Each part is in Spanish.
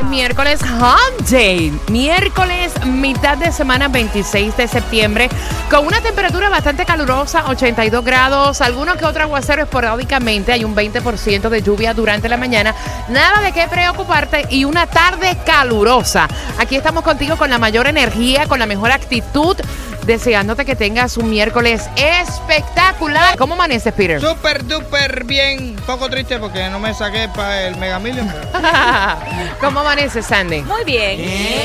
Miércoles Hump Day. Miércoles, mitad de semana 26 de septiembre, con una temperatura bastante calurosa, 82 grados, algunos que otro aguacero esporádicamente, hay un 20% de lluvia durante la mañana, nada de qué preocuparte y una tarde calurosa. Aquí estamos contigo con la mayor energía, con la mejor actitud, deseándote que tengas un miércoles espectacular. ¿Cómo amaneces, Peter? Súper, duper bien. Poco triste porque no me saqué para el Mega Million. pero- ¿Cómo amaneces, Sandy? Muy bien.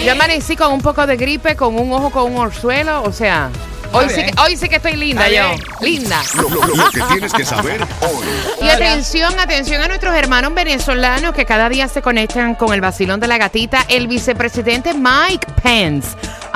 Yo amanecí con un poco de gripe, con un ojo con un orzuelo, o sea, hoy sí, que, hoy sí que estoy linda yo, linda. Lo, lo- lo que tienes que saber hoy. Y atención, atención a nuestros hermanos venezolanos que cada día se conectan con el vacilón de la gatita. El vicepresidente Mike Pence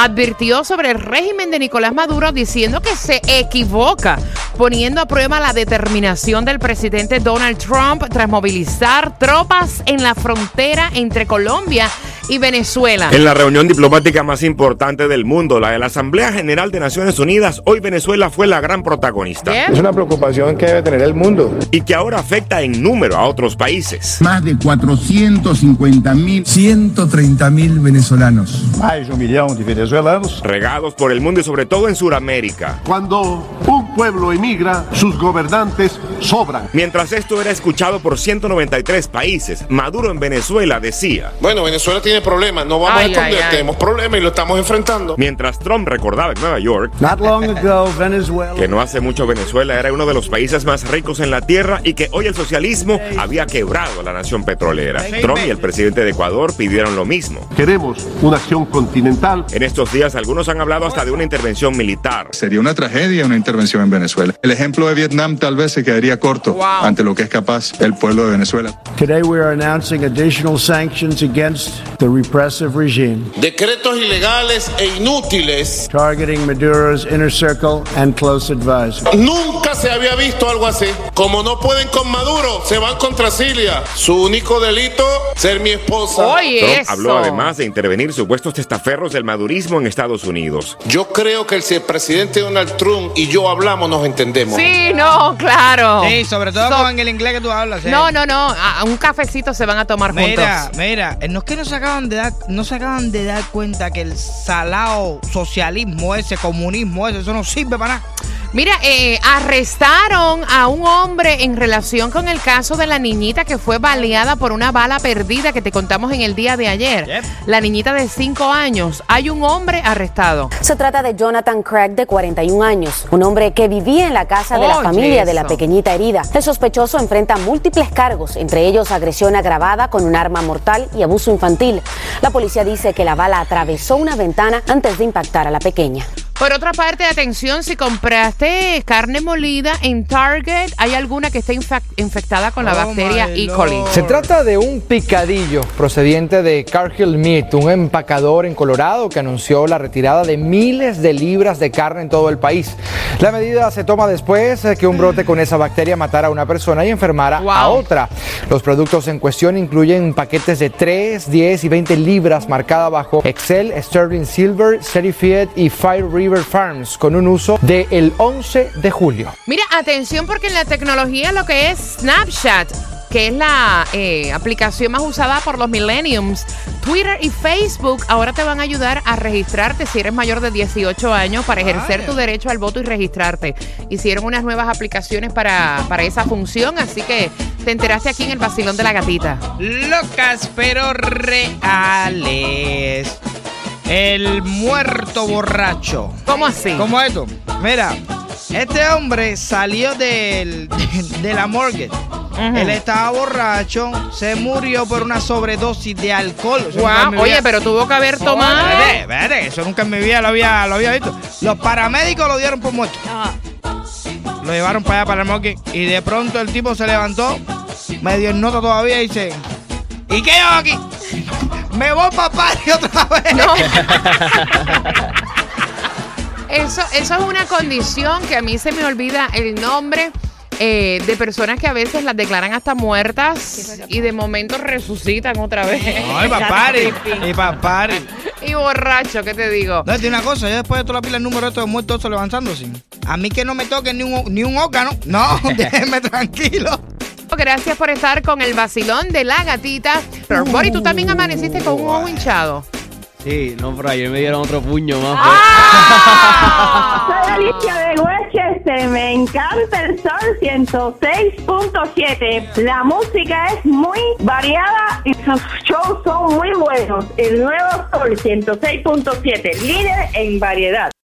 advirtió sobre el régimen de Nicolás Maduro diciendo que se equivoca, poniendo a prueba la determinación del presidente Donald Trump tras movilizar tropas en la frontera entre Colombia y Venezuela. En la reunión diplomática más importante del mundo, la de la Asamblea General de Naciones Unidas, hoy Venezuela fue la gran protagonista. Es una preocupación que debe tener el mundo. Y que ahora afecta en número a otros países. más de 450 mil 130 mil venezolanos. Mais de milhão de venezuelanos. Regados por el mundo y sobre todo en Sudamérica. Cuando un pueblo emigra, sus gobernantes sobran. Mientras esto era escuchado por 193 países, Maduro en Venezuela decía. Bueno, Venezuela tiene problemas, no vamos Ay, a esconder, ay, ay. tenemos problemas y lo estamos enfrentando. Mientras Trump recordaba en Nueva York Not long ago, Venezuela. que no hace mucho Venezuela era uno de los países más ricos en la tierra y que hoy el socialismo había quebrado a la nación petrolera. Trump y el presidente de Ecuador pidieron lo mismo. Queremos una acción continental. En estos días algunos han hablado hasta de una intervención militar. Sería una tragedia una intervención en Venezuela. El ejemplo de Vietnam tal vez se quedaría corto Wow. ante lo que es capaz el pueblo de Venezuela. Today we are announcing additional sanctions against the repressive regime, Decretos ilegales e inútiles. targeting Maduro's inner circle and close advisors. Nunca se había visto algo así. Como no pueden con Maduro, se van contra Cilia. Su único delito, ser mi esposa. Oye, Trump eso. habló además de intervenir supuestos testaferros del madurismo en Estados Unidos. Yo creo que si el presidente Donald Trump y yo hablamos, nos entendemos. Sí, no, claro. Sí, sobre todo So- con el inglés que tú hablas. ¿eh? No, no, no. A un cafecito se van a tomar Mira, juntos. mira, eh, no es que no se acaban de dar, no se acaban de dar cuenta que el salado socialismo ese, comunismo ese, eso no sirve para nada. Mira, eh, arrestaron a un hombre en relación con el caso de la niñita que fue baleada por una bala perdida que te contamos en el día de ayer. Yep. La niñita de 5 años. Hay un hombre arrestado. Se trata de Jonathan Craig, de 41 años, un hombre que vivía en la casa de la Oye, familia de la pequeñita herida. El sospechoso enfrenta múltiples cargos, entre ellos agresión agravada con un arma mortal y abuso infantil. La policía dice que la bala atravesó una ventana antes de impactar a la pequeña. Por otra parte, atención, si compraste carne molida en Target, hay alguna que esté infectada con la Oh, bacteria E. coli. Se trata de un picadillo procediente de Cargill Meat, un empacador en Colorado que anunció la retirada de miles de libras de carne en todo el país. La medida se toma después que un brote con esa bacteria matara a una persona y enfermara a otra. Los productos en cuestión incluyen paquetes de 3, 10 y 20 libras marcada bajo Excel, Sterling Silver, Certified y Fire River Farms con un uso del el 11 de julio. Mira, atención porque en la tecnología lo que es Snapchat, que es la eh, aplicación más usada por los millenniums, Twitter y Facebook ahora te van a ayudar a registrarte si eres mayor de 18 años para ejercer tu derecho al voto y registrarte. Hicieron unas nuevas aplicaciones para, para esa función, así que te enteraste aquí en el vacilón de la gatita. Locas pero reales. El muerto borracho. ¿Cómo así? ¿Cómo esto? Mira, este hombre salió del, de la morgue. Él estaba borracho, se murió por una sobredosis de alcohol. Mi oye, pero tuvo que haber tomado. espérate, espérate, eso nunca en mi vida lo había, lo había visto. Los paramédicos lo dieron por muerto. Lo llevaron para allá, para el morgue. Y de pronto el tipo se levantó, medio en nota todavía y dice: ¿Y qué hago aquí? Me voy para Party otra vez. No. Eso, eso es una condición que a mí se me olvida el nombre. eh, de personas que a veces las declaran hasta muertas y de momento resucitan otra vez. Ay, papari. Y papari. Y borracho, ¿qué te digo? No, tiene una cosa, yo después de toda la pila el número estos de muertos levantándose. A mí que no me toque ni un, ni un órgano. No, déjeme tranquilo. Gracias por estar con el vacilón de la gatita. Pero, Bori, tú también amaneciste con un ojo hinchado. Sí, no, pero ayer me dieron otro puño más. Soy Alicia de Westchester, me encanta el sol 106.7. La música es muy variada y sus shows son muy buenos. El nuevo sol 106.7, líder en variedad.